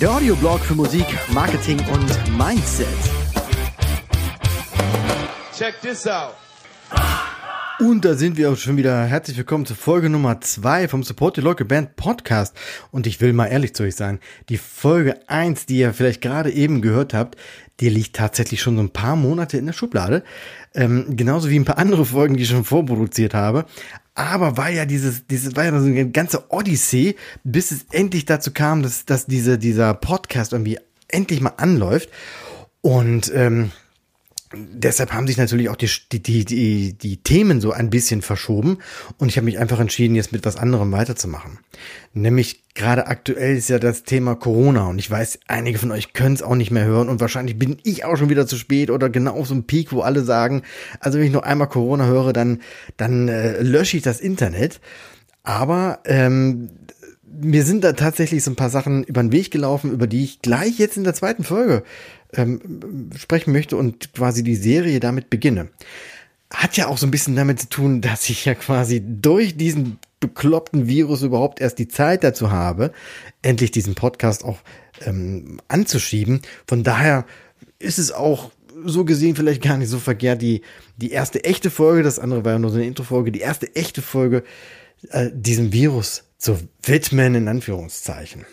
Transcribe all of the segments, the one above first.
Der Audioblog für Musik, Marketing und Mindset. Check this out. Und da sind wir auch schon wieder. Herzlich willkommen zur Folge Nummer zwei vom Support Your Local Band Podcast. Und ich will mal ehrlich zu euch sein. Die Folge eins, die ihr vielleicht gerade eben gehört habt, die liegt tatsächlich schon so ein paar Monate in der Schublade. Ähm, genauso wie ein paar andere Folgen, die ich schon vorproduziert habe. Aber war ja dieses, dieses war ja so eine ganze Odyssee, bis es endlich dazu kam, dass, dass diese, dieser Podcast irgendwie endlich mal anläuft. Und ähm, deshalb haben sich natürlich auch die, die, die, die Themen so ein bisschen verschoben und ich habe mich einfach entschieden, jetzt mit was anderem weiterzumachen. Nämlich gerade aktuell ist ja das Thema Corona und ich weiß, einige von euch können es auch nicht mehr hören und wahrscheinlich bin ich auch schon wieder zu spät oder genau auf so einem Peak, wo alle sagen, also wenn ich noch einmal Corona höre, dann, dann äh, lösche ich das Internet. Aber ähm, mir sind da tatsächlich so ein paar Sachen über den Weg gelaufen, über die ich gleich jetzt in der zweiten Folge ähm, sprechen möchte und quasi die Serie damit beginne. Hat ja auch so ein bisschen damit zu tun, dass ich ja quasi durch diesen bekloppten Virus überhaupt erst die Zeit dazu habe, endlich diesen Podcast auch ähm, anzuschieben. Von daher ist es auch so gesehen vielleicht gar nicht so verkehrt, die, die erste echte Folge, das andere war ja nur so eine Introfolge, die erste echte Folge äh, diesem Virus zu widmen, in Anführungszeichen.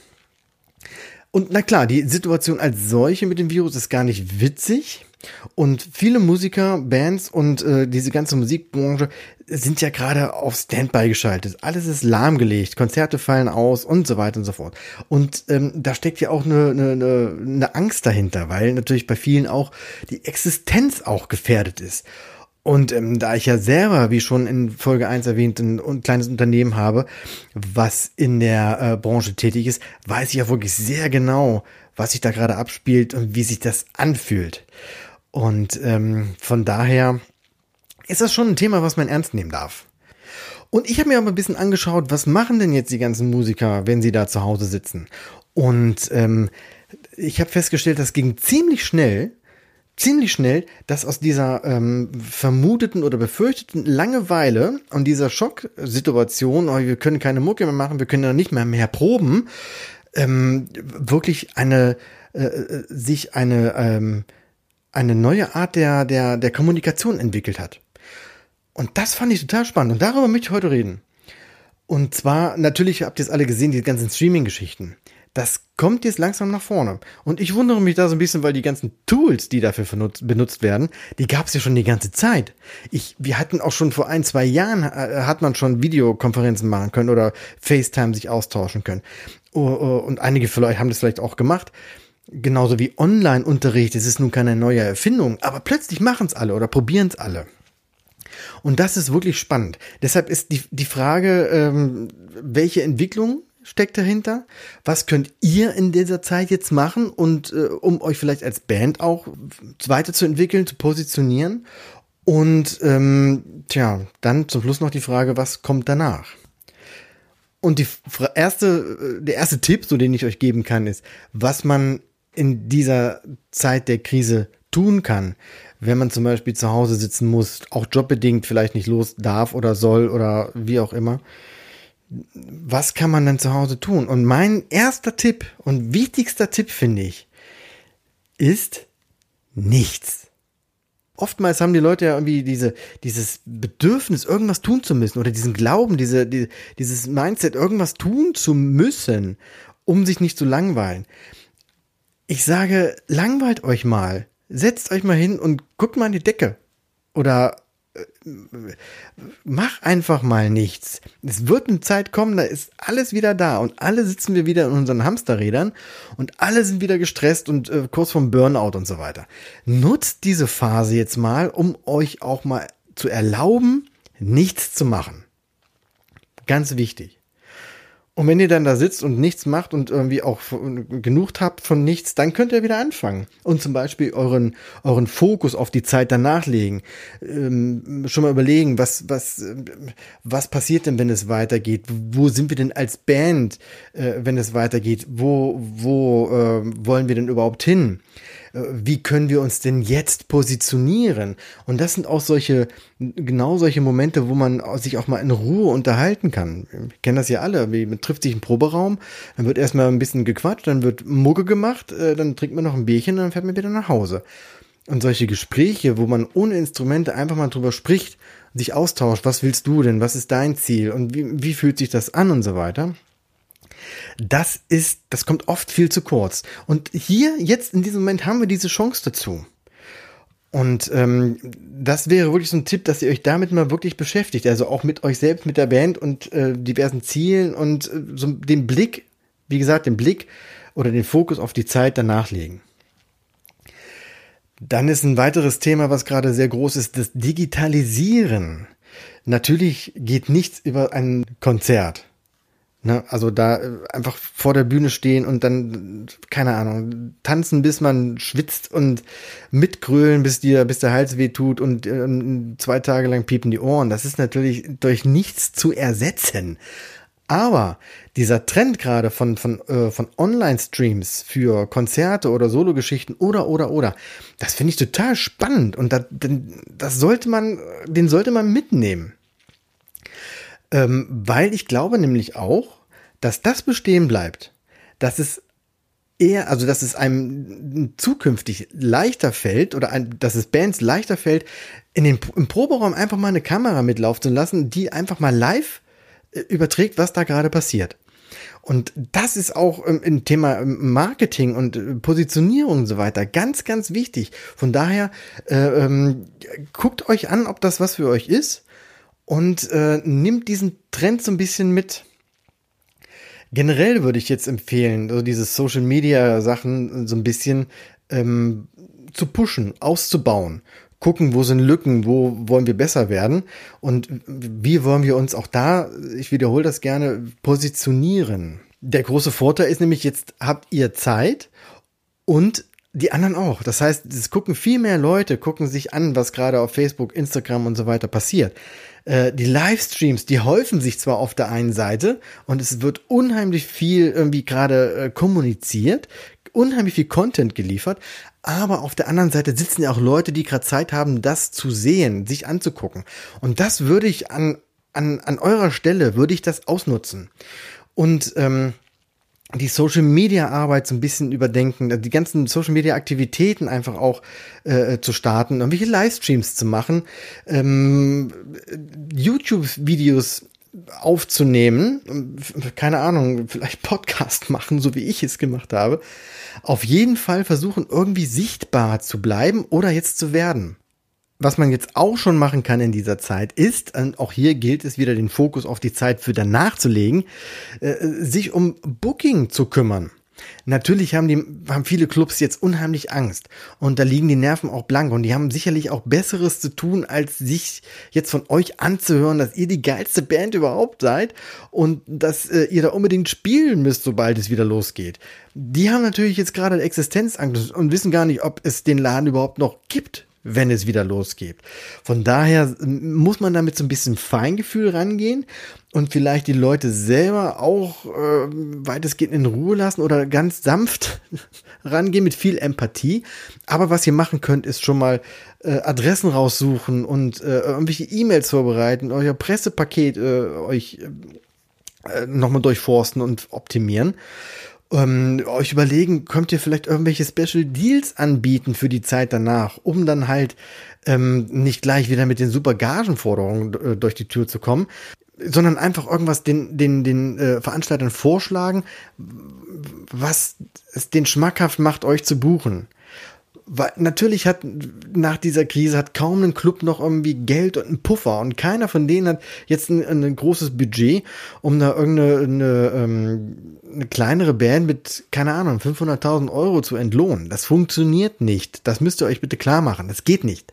Und na klar, die Situation als solche mit dem Virus ist gar nicht witzig. Und viele Musiker, Bands und äh, diese ganze Musikbranche sind ja gerade auf Standby geschaltet. Alles ist lahmgelegt, Konzerte fallen aus und so weiter und so fort. Und ähm, da steckt ja auch eine, eine, eine Angst dahinter, weil natürlich bei vielen auch die Existenz auch gefährdet ist. Und ähm, da ich ja selber, wie schon in Folge 1 erwähnt, ein, ein kleines Unternehmen habe, was in der äh, Branche tätig ist, weiß ich ja wirklich sehr genau, was sich da gerade abspielt und wie sich das anfühlt. Und ähm, von daher ist das schon ein Thema, was man ernst nehmen darf. Und ich habe mir aber ein bisschen angeschaut, was machen denn jetzt die ganzen Musiker, wenn sie da zu Hause sitzen. Und ähm, ich habe festgestellt, das ging ziemlich schnell, ziemlich schnell, dass aus dieser ähm, vermuteten oder befürchteten Langeweile und dieser Schocksituation, oh, wir können keine Mucke mehr machen, wir können ja nicht mehr mehr proben, ähm, wirklich eine äh, äh, sich eine ähm, eine neue Art der der der Kommunikation entwickelt hat. Und das fand ich total spannend und darüber möchte ich heute reden. Und zwar natürlich habt ihr es alle gesehen, die ganzen Streaming-Geschichten das kommt jetzt langsam nach vorne. Und ich wundere mich da so ein bisschen, weil die ganzen Tools, die dafür benutzt werden, die gab es ja schon die ganze Zeit. Ich, wir hatten auch schon vor ein, zwei Jahren, äh, hat man schon Videokonferenzen machen können oder FaceTime sich austauschen können. Und einige euch haben das vielleicht auch gemacht. Genauso wie Online-Unterricht, es ist nun keine neue Erfindung, aber plötzlich machen es alle oder probieren es alle. Und das ist wirklich spannend. Deshalb ist die, die Frage, ähm, welche Entwicklung steckt dahinter? Was könnt ihr in dieser Zeit jetzt machen und äh, um euch vielleicht als Band auch weiterzuentwickeln, zu positionieren? Und ähm, tja, dann zum Schluss noch die Frage, was kommt danach? Und die erste, äh, der erste Tipp, so den ich euch geben kann, ist, was man in dieser Zeit der Krise tun kann, wenn man zum Beispiel zu Hause sitzen muss, auch jobbedingt vielleicht nicht los darf oder soll oder wie auch immer was kann man denn zu Hause tun? Und mein erster Tipp und wichtigster Tipp finde ich, ist nichts. Oftmals haben die Leute ja irgendwie diese, dieses Bedürfnis, irgendwas tun zu müssen oder diesen Glauben, diese, die, dieses Mindset, irgendwas tun zu müssen, um sich nicht zu langweilen. Ich sage, langweilt euch mal. Setzt euch mal hin und guckt mal an die Decke. Oder mach einfach mal nichts. Es wird eine Zeit kommen, da ist alles wieder da und alle sitzen wir wieder in unseren Hamsterrädern und alle sind wieder gestresst und äh, kurz vom Burnout und so weiter. Nutzt diese Phase jetzt mal, um euch auch mal zu erlauben, nichts zu machen. Ganz wichtig. Und wenn ihr dann da sitzt und nichts macht und irgendwie auch genug habt von nichts, dann könnt ihr wieder anfangen und zum Beispiel euren, euren Fokus auf die Zeit danach legen. Ähm, schon mal überlegen, was, was, was passiert denn, wenn es weitergeht? Wo sind wir denn als Band, äh, wenn es weitergeht? Wo, wo äh, wollen wir denn überhaupt hin? Äh, wie können wir uns denn jetzt positionieren? Und das sind auch solche, genau solche Momente, wo man sich auch mal in Ruhe unterhalten kann. Ich kenne das ja alle. Man trifft sich im Proberaum, dann wird erstmal ein bisschen gequatscht, dann wird Mugge gemacht, äh, dann trinkt man noch ein Bierchen und dann fährt man wieder nach Hause. Und solche Gespräche, wo man ohne Instrumente einfach mal drüber spricht, sich austauscht, was willst du denn, was ist dein Ziel und wie, wie fühlt sich das an und so weiter. Das ist, das kommt oft viel zu kurz. Und hier, jetzt in diesem Moment haben wir diese Chance dazu. Und ähm, das wäre wirklich so ein Tipp, dass ihr euch damit mal wirklich beschäftigt. Also auch mit euch selbst, mit der Band und äh, diversen Zielen und äh, so den Blick, wie gesagt, den Blick oder den Fokus auf die Zeit danach legen. Dann ist ein weiteres Thema, was gerade sehr groß ist, das Digitalisieren. Natürlich geht nichts über ein Konzert. Ne? Also da äh, einfach vor der Bühne stehen und dann, keine Ahnung, tanzen, bis man schwitzt und mitgrölen, bis dir, bis der Hals weh tut und äh, zwei Tage lang piepen die Ohren. Das ist natürlich durch nichts zu ersetzen. Aber dieser Trend gerade von, von, äh, von Online-Streams für Konzerte oder Sologeschichten oder, oder, oder, das finde ich total spannend und das, das sollte man, den sollte man mitnehmen. Ähm, weil ich glaube nämlich auch, dass das bestehen bleibt, dass es eher, also dass es einem zukünftig leichter fällt oder ein, dass es Bands leichter fällt, in den, im Proberaum einfach mal eine Kamera mitlaufen zu lassen, die einfach mal live äh, überträgt, was da gerade passiert. Und das ist auch im Thema Marketing und äh, Positionierung und so weiter ganz, ganz wichtig. Von daher äh, ähm, guckt euch an, ob das was für euch ist und äh, nimmt diesen Trend so ein bisschen mit. Generell würde ich jetzt empfehlen, so diese Social Media Sachen so ein bisschen ähm, zu pushen, auszubauen gucken, wo sind Lücken, wo wollen wir besser werden und wie wollen wir uns auch da, ich wiederhole das gerne, positionieren. Der große Vorteil ist nämlich, jetzt habt ihr Zeit und die anderen auch. Das heißt, es gucken viel mehr Leute, gucken sich an, was gerade auf Facebook, Instagram und so weiter passiert. Äh, die Livestreams, die häufen sich zwar auf der einen Seite und es wird unheimlich viel irgendwie gerade äh, kommuniziert, unheimlich viel Content geliefert, aber auf der anderen Seite sitzen ja auch Leute, die gerade Zeit haben, das zu sehen, sich anzugucken. Und das würde ich an, an, an eurer Stelle, würde ich das ausnutzen. Und ähm, die Social Media Arbeit so ein bisschen überdenken, die ganzen Social Media Aktivitäten einfach auch äh, zu starten, irgendwelche Livestreams zu machen, ähm, YouTube Videos aufzunehmen, keine Ahnung, vielleicht Podcast machen, so wie ich es gemacht habe, auf jeden Fall versuchen, irgendwie sichtbar zu bleiben oder jetzt zu werden. Was man jetzt auch schon machen kann in dieser Zeit ist, auch hier gilt es wieder den Fokus auf die Zeit für danach zu legen, äh, sich um Booking zu kümmern. Natürlich haben die, haben viele Clubs jetzt unheimlich Angst und da liegen die Nerven auch blank und die haben sicherlich auch Besseres zu tun, als sich jetzt von euch anzuhören, dass ihr die geilste Band überhaupt seid und dass äh, ihr da unbedingt spielen müsst, sobald es wieder losgeht. Die haben natürlich jetzt gerade Existenzangst und wissen gar nicht, ob es den Laden überhaupt noch gibt wenn es wieder losgeht. Von daher muss man damit so ein bisschen Feingefühl rangehen und vielleicht die Leute selber auch äh, weitestgehend in Ruhe lassen oder ganz sanft rangehen mit viel Empathie. Aber was ihr machen könnt, ist schon mal äh, Adressen raussuchen und äh, irgendwelche E-Mails vorbereiten, euer Pressepaket äh, euch äh, nochmal durchforsten und optimieren ähm, euch überlegen, könnt ihr vielleicht irgendwelche Special Deals anbieten für die Zeit danach, um dann halt ähm, nicht gleich wieder mit den super Gagenforderungen äh, durch die Tür zu kommen, sondern einfach irgendwas den, den, den äh, Veranstaltern vorschlagen, was es den schmackhaft macht, euch zu buchen weil natürlich hat nach dieser Krise hat kaum ein Club noch irgendwie Geld und einen Puffer und keiner von denen hat jetzt ein, ein großes Budget, um da irgendeine eine, ähm, eine kleinere Band mit, keine Ahnung, 500.000 Euro zu entlohnen. Das funktioniert nicht. Das müsst ihr euch bitte klar machen. Das geht nicht.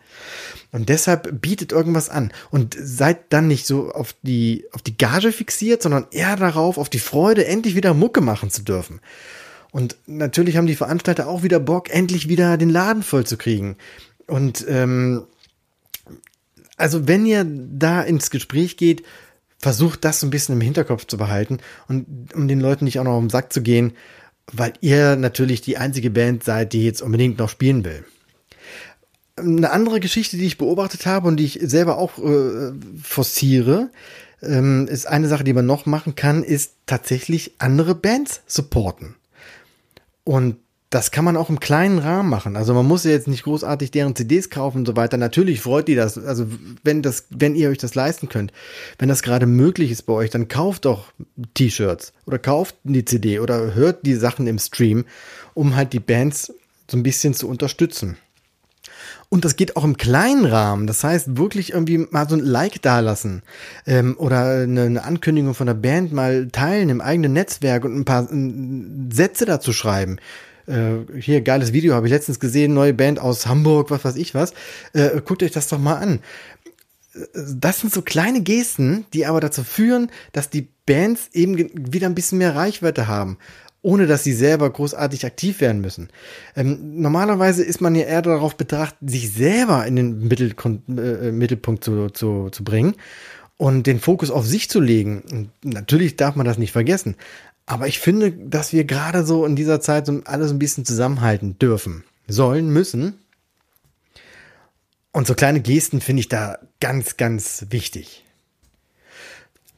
Und deshalb bietet irgendwas an und seid dann nicht so auf die, auf die Gage fixiert, sondern eher darauf, auf die Freude, endlich wieder Mucke machen zu dürfen. Und natürlich haben die Veranstalter auch wieder Bock, endlich wieder den Laden voll zu kriegen. Und ähm, also wenn ihr da ins Gespräch geht, versucht das so ein bisschen im Hinterkopf zu behalten und um den Leuten nicht auch noch um den Sack zu gehen weil ihr natürlich die einzige Band seid, die jetzt unbedingt noch spielen will. Eine andere Geschichte, die ich beobachtet habe und die ich selber auch äh, forciere, ähm, ist eine Sache, die man noch machen kann, ist tatsächlich andere Bands supporten. Und das kann man auch im kleinen Rahmen machen. Also man muss ja jetzt nicht großartig deren CDs kaufen und so weiter. Natürlich freut die das. Also wenn das, wenn ihr euch das leisten könnt, wenn das gerade möglich ist bei euch, dann kauft doch T-Shirts oder kauft die CD oder hört die Sachen im Stream, um halt die Bands so ein bisschen zu unterstützen. Und das geht auch im kleinen Rahmen. Das heißt, wirklich irgendwie mal so ein Like dalassen ähm, oder eine, eine Ankündigung von der Band mal teilen im eigenen Netzwerk und ein paar äh, Sätze dazu schreiben äh, hier geiles Video habe ich letztens gesehen, neue Band aus Hamburg, was weiß ich was. Äh, guckt euch das doch mal an. Das sind so kleine Gesten, die aber dazu führen, dass die Bands eben wieder ein bisschen mehr Reichweite haben ohne dass sie selber großartig aktiv werden müssen. Ähm, normalerweise ist man ja eher darauf bedacht, sich selber in den Mittelkon äh, Mittelpunkt zu, zu, zu bringen und den Fokus auf sich zu legen. Und natürlich darf man das nicht vergessen. Aber ich finde, dass wir gerade so in dieser Zeit so alles ein bisschen zusammenhalten dürfen, sollen, müssen. Und so kleine Gesten finde ich da ganz, ganz wichtig.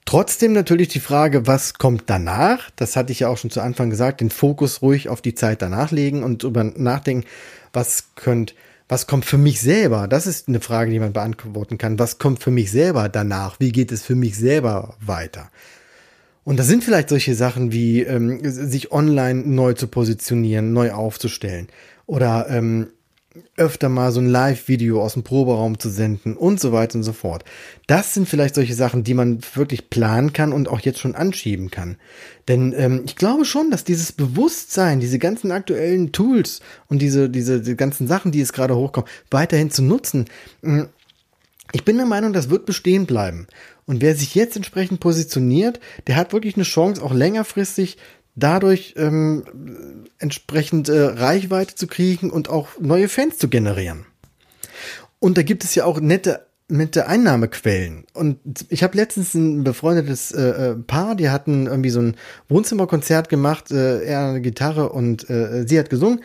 Trotzdem natürlich die Frage, was kommt danach? Das hatte ich ja auch schon zu Anfang gesagt, den Fokus ruhig auf die Zeit danach legen und darüber nachdenken, was könnt, was kommt für mich selber? Das ist eine Frage, die man beantworten kann. Was kommt für mich selber danach? Wie geht es für mich selber weiter? Und da sind vielleicht solche Sachen wie ähm, sich online neu zu positionieren, neu aufzustellen oder ähm, öfter mal so ein Live-Video aus dem Proberaum zu senden und so weiter und so fort. Das sind vielleicht solche Sachen, die man wirklich planen kann und auch jetzt schon anschieben kann. Denn ähm, ich glaube schon, dass dieses Bewusstsein, diese ganzen aktuellen Tools und diese, diese die ganzen Sachen, die es gerade hochkommen, weiterhin zu nutzen, hm, ich bin der Meinung, das wird bestehen bleiben. Und wer sich jetzt entsprechend positioniert, der hat wirklich eine Chance, auch längerfristig dadurch ähm, entsprechend äh, Reichweite zu kriegen und auch neue Fans zu generieren. Und da gibt es ja auch nette nette Einnahmequellen. Und ich habe letztens ein befreundetes äh, äh, Paar, die hatten irgendwie so ein Wohnzimmerkonzert gemacht, äh, er eine Gitarre und äh, sie hat gesungen.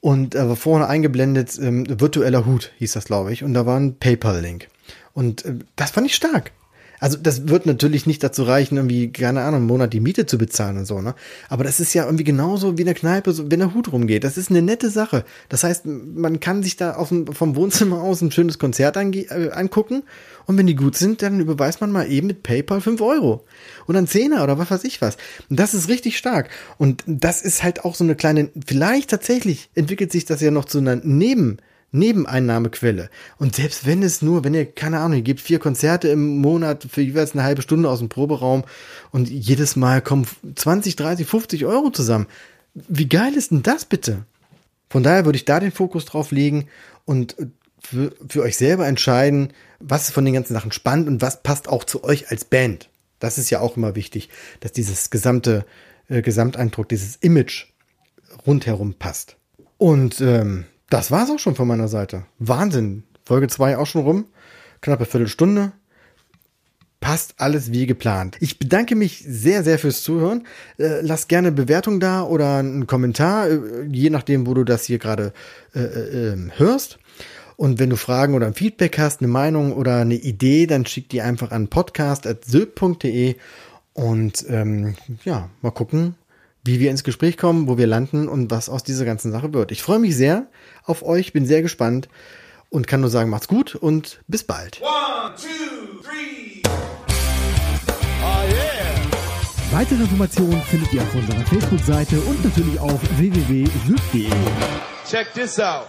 Und äh, war vorne eingeblendet, ähm, virtueller Hut hieß das, glaube ich. Und da war ein PayPal-Link. Und äh, das fand ich stark. Also das wird natürlich nicht dazu reichen, irgendwie, keine Ahnung, einen Monat die Miete zu bezahlen und so, ne? Aber das ist ja irgendwie genauso wie in der Kneipe, so, wenn der Hut rumgeht. Das ist eine nette Sache. Das heißt, man kann sich da auf dem, vom Wohnzimmer aus ein schönes Konzert äh, angucken und wenn die gut sind, dann überweist man mal eben mit PayPal fünf Euro. Oder ein Zehner oder was weiß ich was. Und das ist richtig stark. Und das ist halt auch so eine kleine, vielleicht tatsächlich entwickelt sich das ja noch zu einer Neben- Nebeneinnahmequelle. Und selbst wenn es nur, wenn ihr, keine Ahnung, ihr gebt vier Konzerte im Monat für jeweils eine halbe Stunde aus dem Proberaum und jedes Mal kommen 20, 30, 50 Euro zusammen. Wie geil ist denn das bitte? Von daher würde ich da den Fokus drauf legen und für, für euch selber entscheiden, was von den ganzen Sachen spannend und was passt auch zu euch als Band. Das ist ja auch immer wichtig, dass dieses gesamte äh, Gesamteindruck, dieses Image rundherum passt. Und ähm, das war's auch schon von meiner Seite. Wahnsinn. Folge 2 auch schon rum. Knappe Viertelstunde. Passt alles wie geplant. Ich bedanke mich sehr, sehr fürs Zuhören. Äh, lass gerne Bewertung da oder einen Kommentar, äh, je nachdem, wo du das hier gerade äh, äh, ähm, hörst. Und wenn du Fragen oder ein Feedback hast, eine Meinung oder eine Idee, dann schick die einfach an podcast.sylt.de und ähm, ja, mal gucken, wie wir ins Gespräch kommen, wo wir landen und was aus dieser ganzen Sache wird. Ich freue mich sehr auf euch, bin sehr gespannt und kann nur sagen, macht's gut und bis bald. One, two, three. Oh yeah. Weitere Informationen findet ihr auf unserer Facebook-Seite und natürlich auf www.süd.de. Check this out.